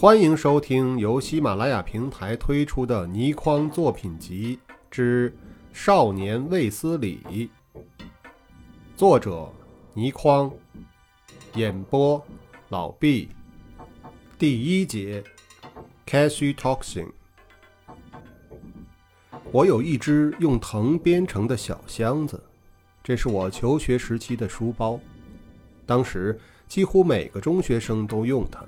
欢迎收听由喜马拉雅平台推出的倪匡作品集之《少年卫斯理》，作者倪匡，演播老毕。第一节，Cashew Toxin。我有一只用藤编成的小箱子，这是我求学时期的书包。当时几乎每个中学生都用它，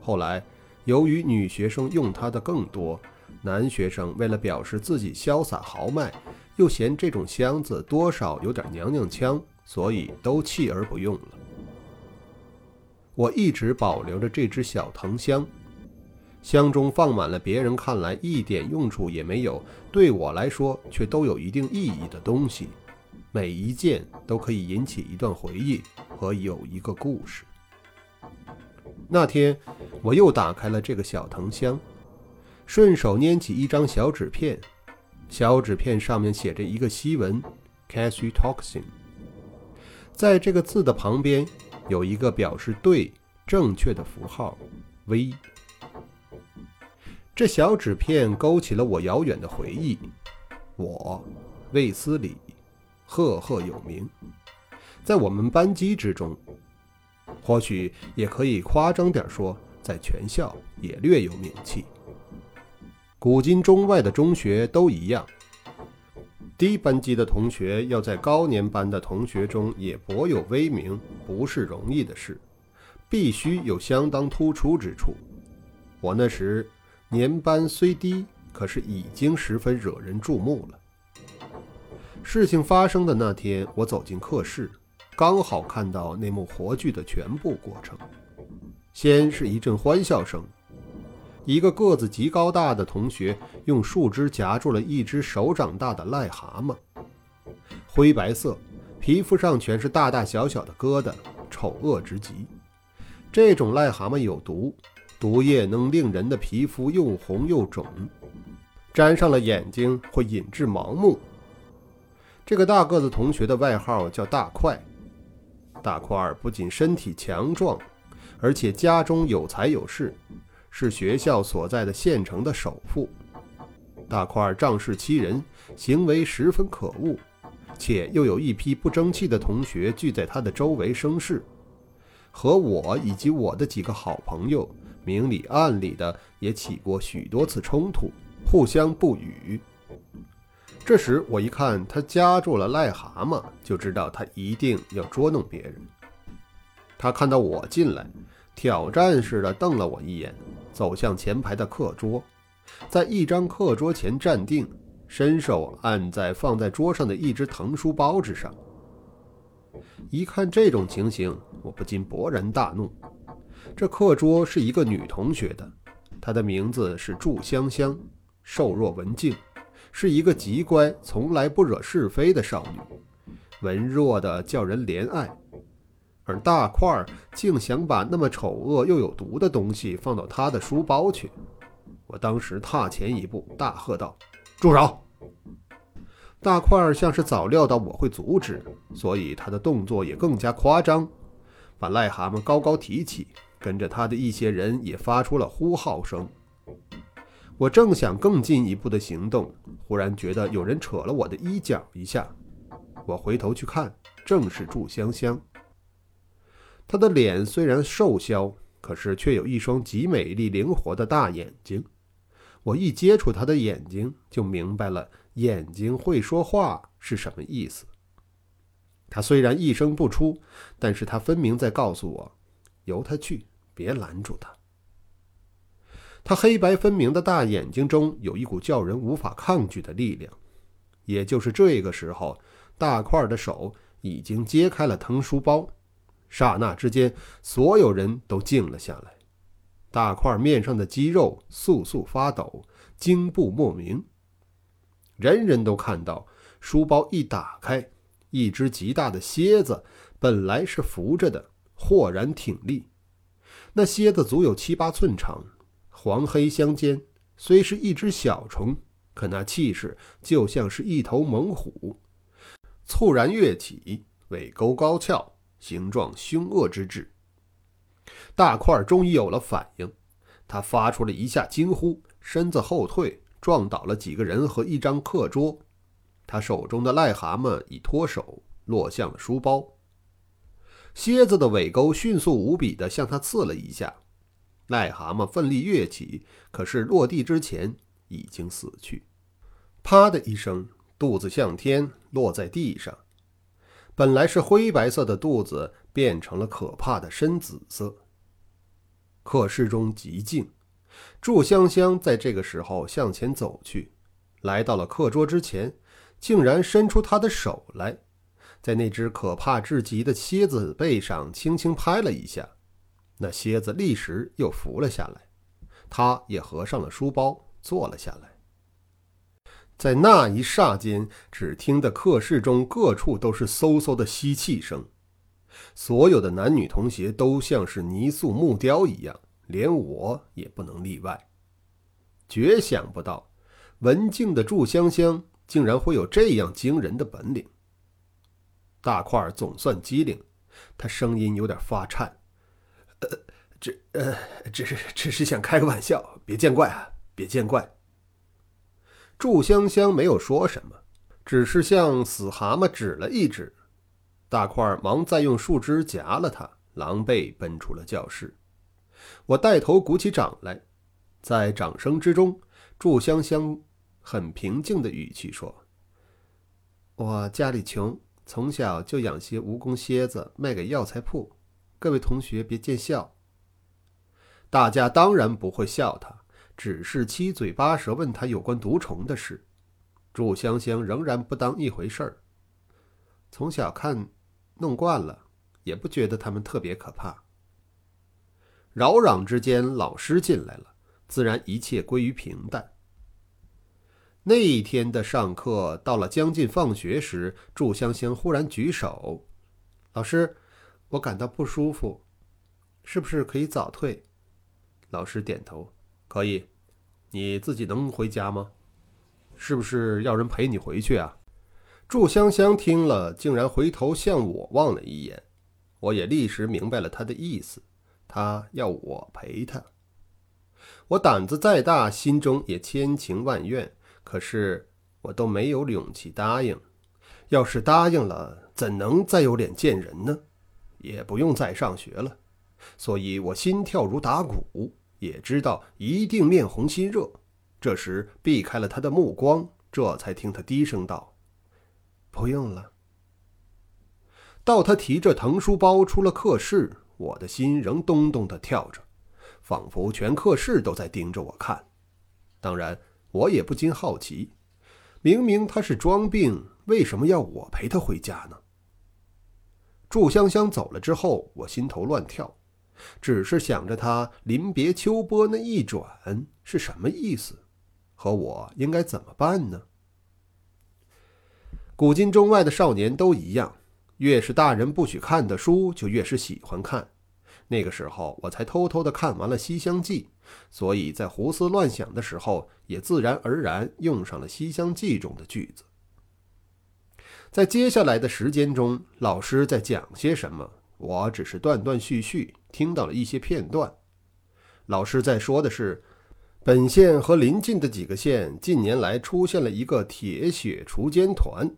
后来。由于女学生用它的更多，男学生为了表示自己潇洒豪迈，又嫌这种箱子多少有点娘娘腔，所以都弃而不用了。我一直保留着这只小藤箱，箱中放满了别人看来一点用处也没有，对我来说却都有一定意义的东西，每一件都可以引起一段回忆和有一个故事。那天，我又打开了这个小藤箱，顺手拈起一张小纸片，小纸片上面写着一个西文 “cashew toxin”。在这个字的旁边，有一个表示对、正确的符号 “V”。这小纸片勾起了我遥远的回忆。我，卫斯理，赫赫有名，在我们班级之中。或许也可以夸张点说，在全校也略有名气。古今中外的中学都一样，低班级的同学要在高年班的同学中也博有威名，不是容易的事，必须有相当突出之处。我那时年班虽低，可是已经十分惹人注目了。事情发生的那天，我走进课室。刚好看到那幕活剧的全部过程。先是一阵欢笑声，一个个子极高大的同学用树枝夹住了一只手掌大的癞蛤蟆，灰白色，皮肤上全是大大小小的疙瘩，丑恶之极。这种癞蛤蟆有毒，毒液能令人的皮肤又红又肿，沾上了眼睛会引致盲目。这个大个子同学的外号叫大块。大块儿不仅身体强壮，而且家中有财有势，是学校所在的县城的首富。大块儿仗势欺人，行为十分可恶，且又有一批不争气的同学聚在他的周围生事，和我以及我的几个好朋友明里暗里的也起过许多次冲突，互相不语。这时我一看他夹住了癞蛤蟆，就知道他一定要捉弄别人。他看到我进来，挑战似的瞪了我一眼，走向前排的课桌，在一张课桌前站定，伸手按在放在桌上的一只藤书包之上。一看这种情形，我不禁勃然大怒。这课桌是一个女同学的，她的名字是祝香香，瘦弱文静。是一个极乖、从来不惹是非的少女，文弱的叫人怜爱，而大块儿竟想把那么丑恶又有毒的东西放到他的书包去。我当时踏前一步，大喝道：“住手！”大块儿像是早料到我会阻止，所以他的动作也更加夸张，把癞蛤蟆高高提起，跟着他的一些人也发出了呼号声。我正想更进一步的行动，忽然觉得有人扯了我的衣角一下。我回头去看，正是祝香香。她的脸虽然瘦削，可是却有一双极美丽灵活的大眼睛。我一接触她的眼睛，就明白了眼睛会说话是什么意思。她虽然一声不出，但是她分明在告诉我：由她去，别拦住她。他黑白分明的大眼睛中有一股叫人无法抗拒的力量。也就是这个时候，大块的手已经揭开了藤书包，刹那之间，所有人都静了下来。大块面上的肌肉簌簌发抖，惊怖莫名。人人都看到，书包一打开，一只极大的蝎子本来是伏着的，豁然挺立。那蝎子足有七八寸长。黄黑相间，虽是一只小虫，可那气势就像是一头猛虎，猝然跃起，尾钩高翘，形状凶恶之至。大块终于有了反应，他发出了一下惊呼，身子后退，撞倒了几个人和一张课桌。他手中的癞蛤蟆已脱手，落向了书包。蝎子的尾钩迅速无比地向他刺了一下，癞蛤蟆奋力跃起，可是落地之前已经死去。啪的一声，肚子向天落在地上。本来是灰白色的肚子变成了可怕的深紫色。课室中极静，祝香香在这个时候向前走去，来到了课桌之前，竟然伸出她的手来，在那只可怕至极的蝎子背上轻轻拍了一下，那蝎子立时又伏了下来，他也合上了书包，坐了下来。在那一霎间，只听得课室中各处都是嗖嗖的吸气声，所有的男女同学都像是泥塑木雕一样，连我也不能例外。绝想不到，文静的祝香香竟然会有这样惊人的本领。大块儿总算机灵，他声音有点发颤：“，只呃，只是只是想开个玩笑，别见怪啊，别见怪。”祝香香没有说什么，只是向死蛤蟆指了一指。大块忙再用树枝夹了他，狼狈奔出了教室。我带头鼓起掌来，在掌声之中，祝香香很平静的语气说：“我家里穷，从小就养些蜈蚣蝎子卖给药材铺，各位同学别见笑。”大家当然不会笑他。只是七嘴八舌问他有关毒虫的事，祝香香仍然不当一回事儿。从小看，弄惯了，也不觉得他们特别可怕。扰攘之间，老师进来了，自然一切归于平淡。那一天的上课到了将近放学时，祝香香忽然举手：“老师，我感到不舒服，是不是可以早退？”老师点头。可以，你自己能回家吗？是不是要人陪你回去啊？祝香香听了，竟然回头向我望了一眼，我也立时明白了他的意思，他要我陪他。我胆子再大，心中也千情万怨，可是我都没有勇气答应。要是答应了，怎能再有脸见人呢？也不用再上学了，所以我心跳如打鼓。也知道一定面红心热，这时避开了他的目光，这才听他低声道：“不用了。”到他提着藤书包出了课室，我的心仍咚咚的跳着，仿佛全课室都在盯着我看。当然，我也不禁好奇，明明他是装病，为什么要我陪他回家呢？祝香香走了之后，我心头乱跳。只是想着他临别秋波那一转是什么意思，和我应该怎么办呢？古今中外的少年都一样，越是大人不许看的书，就越是喜欢看。那个时候，我才偷偷的看完了《西厢记》，所以在胡思乱想的时候，也自然而然用上了《西厢记》中的句子。在接下来的时间中，老师在讲些什么？我只是断断续续听到了一些片段。老师在说的是，本县和邻近的几个县近年来出现了一个铁血锄奸团，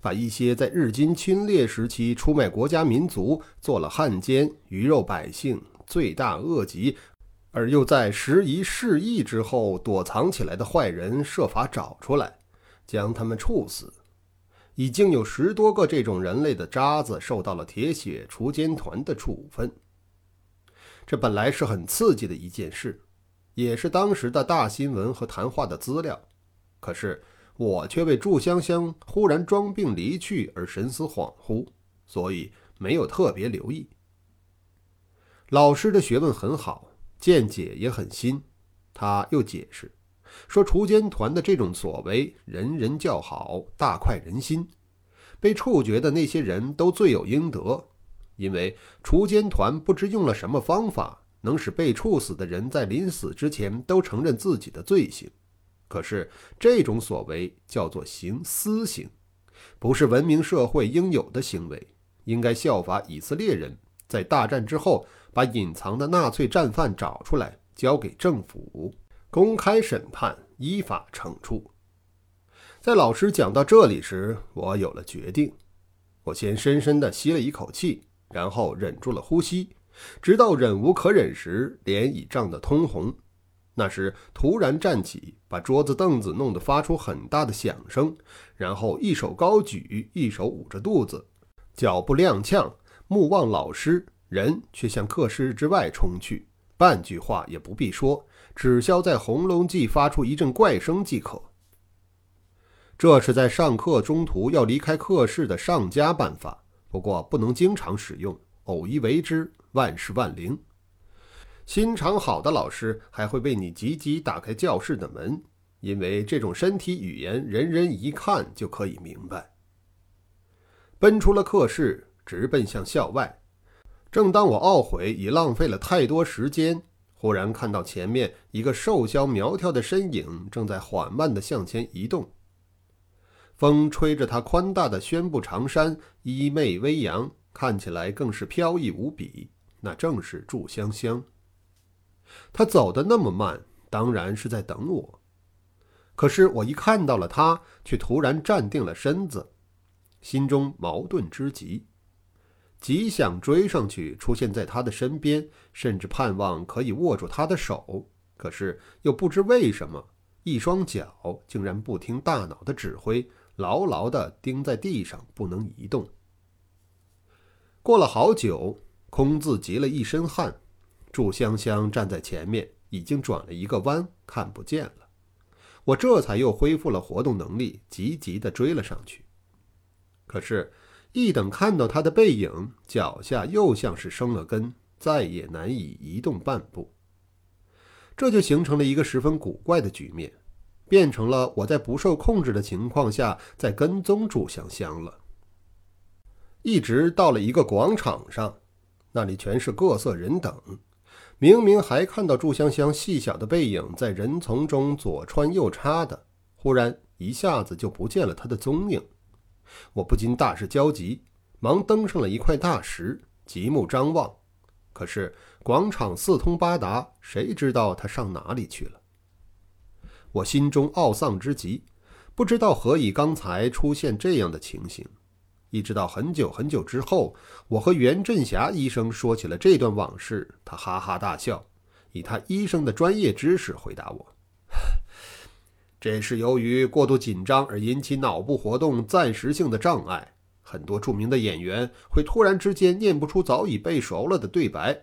把一些在日军侵略时期出卖国家民族、做了汉奸、鱼肉百姓、罪大恶极，而又在时移世易之后躲藏起来的坏人设法找出来，将他们处死。已经有十多个这种人类的渣子受到了铁血锄奸团的处分。这本来是很刺激的一件事，也是当时的大新闻和谈话的资料。可是我却为祝香香忽然装病离去而神思恍惚，所以没有特别留意。老师的学问很好，见解也很新。他又解释。说锄奸团的这种所为，人人叫好，大快人心。被处决的那些人都罪有应得，因为锄奸团不知用了什么方法，能使被处死的人在临死之前都承认自己的罪行。可是这种所为叫做行私刑，不是文明社会应有的行为，应该效法以色列人在大战之后把隐藏的纳粹战犯找出来。交给政府公开审判，依法惩处。在老师讲到这里时，我有了决定。我先深深地吸了一口气，然后忍住了呼吸，直到忍无可忍时，脸已涨得通红。那时突然站起，把桌子凳子弄得发出很大的响声，然后一手高举，一手捂着肚子，脚步踉跄，目望老师，人却向课室之外冲去，半句话也不必说，只消在红龙记发出一阵怪声即可。这是在上课中途要离开课室的上佳办法，不过不能经常使用，偶一为之，万事万灵。心肠好的老师还会为你急急打开教室的门，因为这种身体语言，人人一看就可以明白。奔出了课室，直奔向校外。正当我懊悔已浪费了太多时间，忽然看到前面一个瘦削苗条的身影正在缓慢地向前移动。风吹着他宽大的宣布长衫，衣袂微扬，看起来更是飘逸无比。那正是祝香香。他走得那么慢，当然是在等我。可是我一看到了他，却突然站定了身子，心中矛盾之极，极想追上去，出现在他的身边，甚至盼望可以握住他的手。可是又不知为什么，一双脚竟然不听大脑的指挥，牢牢地钉在地上，不能移动。过了好久，空自急了一身汗。祝香香站在前面，已经转了一个弯，看不见了。我这才又恢复了活动能力，急急地追了上去。可是，一等看到他的背影，脚下又像是生了根，再也难以移动半步。这就形成了一个十分古怪的局面，变成了我在不受控制的情况下在跟踪祝香香了。一直到了一个广场上，那里全是各色人等。明明还看到祝香香细小的背影在人丛中左穿右插的，忽然一下子就不见了她的踪影。我不禁大是焦急，忙登上了一块大石，极目张望。可是广场四通八达，谁知道她上哪里去了？我心中懊丧之极，不知道何以刚才出现这样的情形。一直到很久很久之后，我和袁振霞医生说起了这段往事，他哈哈大笑，以他医生的专业知识回答我：“ 这是由于过度紧张而引起脑部活动暂时性的障碍。很多著名的演员会突然之间念不出早已背熟了的对白，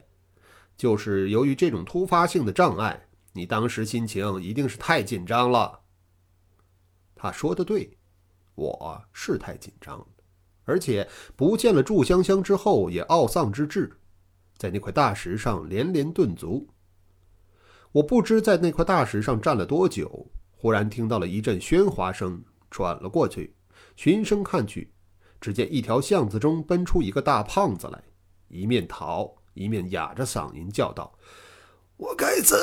就是由于这种突发性的障碍。你当时心情一定是太紧张了。”他说的对，我是太紧张了。而且不见了祝香香之后，也懊丧之至，在那块大石上连连顿足。我不知在那块大石上站了多久，忽然听到了一阵喧哗声，转了过去，循声看去，只见一条巷子中奔出一个大胖子来，一面逃一面哑着嗓音叫道：“我该死，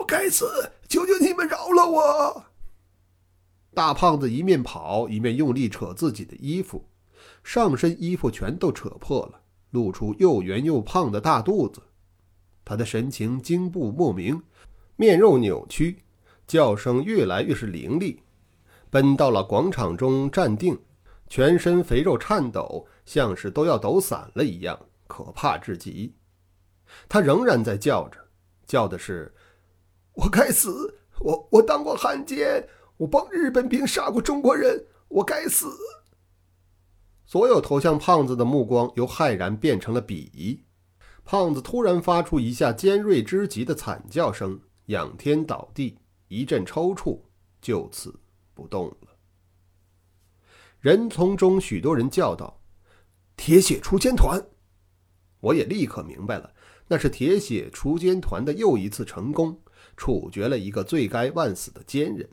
我该死，求求你们饶了我！”大胖子一面跑一面用力扯自己的衣服。上身衣服全都扯破了，露出又圆又胖的大肚子。他的神情惊怖莫名，面肉扭曲，叫声越来越是凌厉。奔到了广场中站定，全身肥肉颤抖，像是都要抖散了一样，可怕至极。他仍然在叫着，叫的是：“我该死！我我当过汉奸，我帮日本兵杀过中国人，我该死！”所有投向胖子的目光由骇然变成了鄙夷。胖子突然发出一下尖锐之极的惨叫声，仰天倒地，一阵抽搐，就此不动了。人丛中许多人叫道：“铁血锄奸团！”我也立刻明白了，那是铁血锄奸团的又一次成功，处决了一个罪该万死的奸人。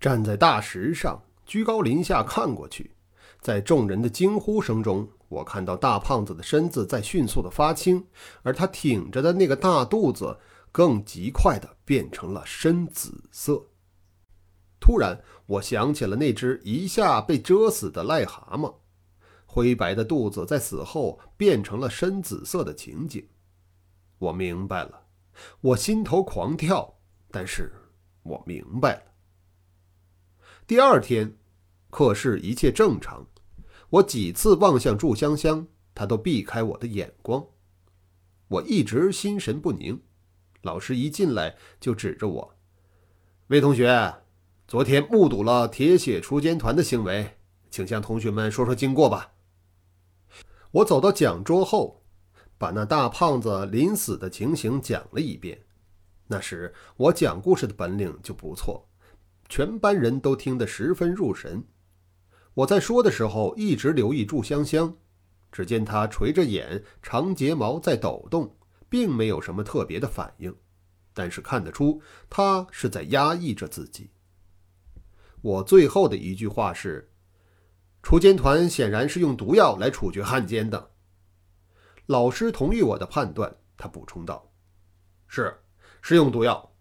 站在大石上，居高临下看过去。在众人的惊呼声中，我看到大胖子的身子在迅速的发青，而他挺着的那个大肚子更极快的变成了深紫色。突然，我想起了那只一下被蛰死的癞蛤蟆，灰白的肚子在死后变成了深紫色的情景。我明白了，我心头狂跳，但是我明白了。第二天，课室一切正常，我几次望向祝香香，她都避开我的眼光。我一直心神不宁，老师一进来就指着我：“魏同学，昨天目睹了铁血锄奸团的行为，请向同学们说说经过吧。”我走到讲桌后，把那大胖子临死的情形讲了一遍。那时我讲故事的本领就不错，全班人都听得十分入神。我在说的时候一直留意祝香香。只见她垂着眼，长睫毛在抖动，并没有什么特别的反应，但是看得出她是在压抑着自己。我最后的一句话是：“锄奸团显然是用毒药来处决汉奸的。”老师同意我的判断，他补充道：“是，是用毒药，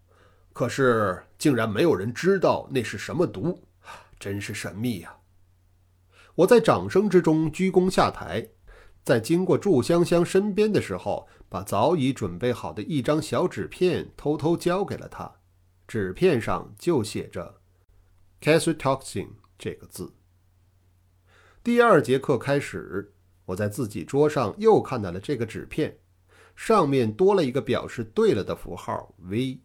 可是竟然没有人知道那是什么毒，真是神秘呀！”我在掌声之中鞠躬下台。在经过祝香香身边的时候，把早已准备好的一张小纸片偷偷交给了她。纸片上就写着 c a s s i t o x i n 这个字。第二节课开始，我在自己桌上又看到了这个纸片，上面多了一个表示对了的符号 V。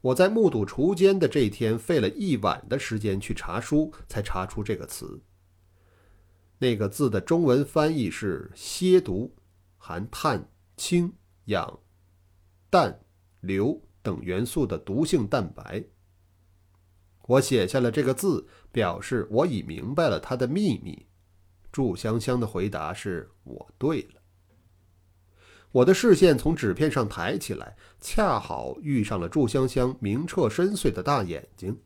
我在目睹锄奸的这一天，费了一晚的时间去查书，才查出这个词。那个字的中文翻译是“蝎毒”，含碳、氢、氧、氮、硫等元素的毒性蛋白。我写下了这个字，表示我已明白了它的秘密。祝香香的回答是：“我对了。”我的视线从纸片上抬起来，恰好遇上了祝香香明澈深邃的大眼睛。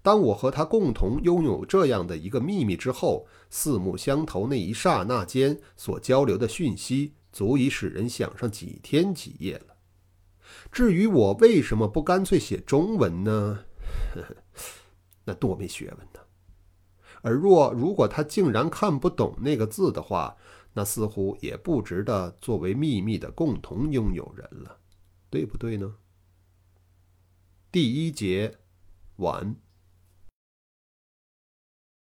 当我和他共同拥有这样的一个秘密之后，四目相投那一刹那间所交流的讯息，足以使人想上几天几夜了。至于我为什么不干脆写中文呢？那多没学问呢！而若如果他竟然看不懂那个字的话，那似乎也不值得作为秘密的共同拥有人了，对不对呢？第一节完。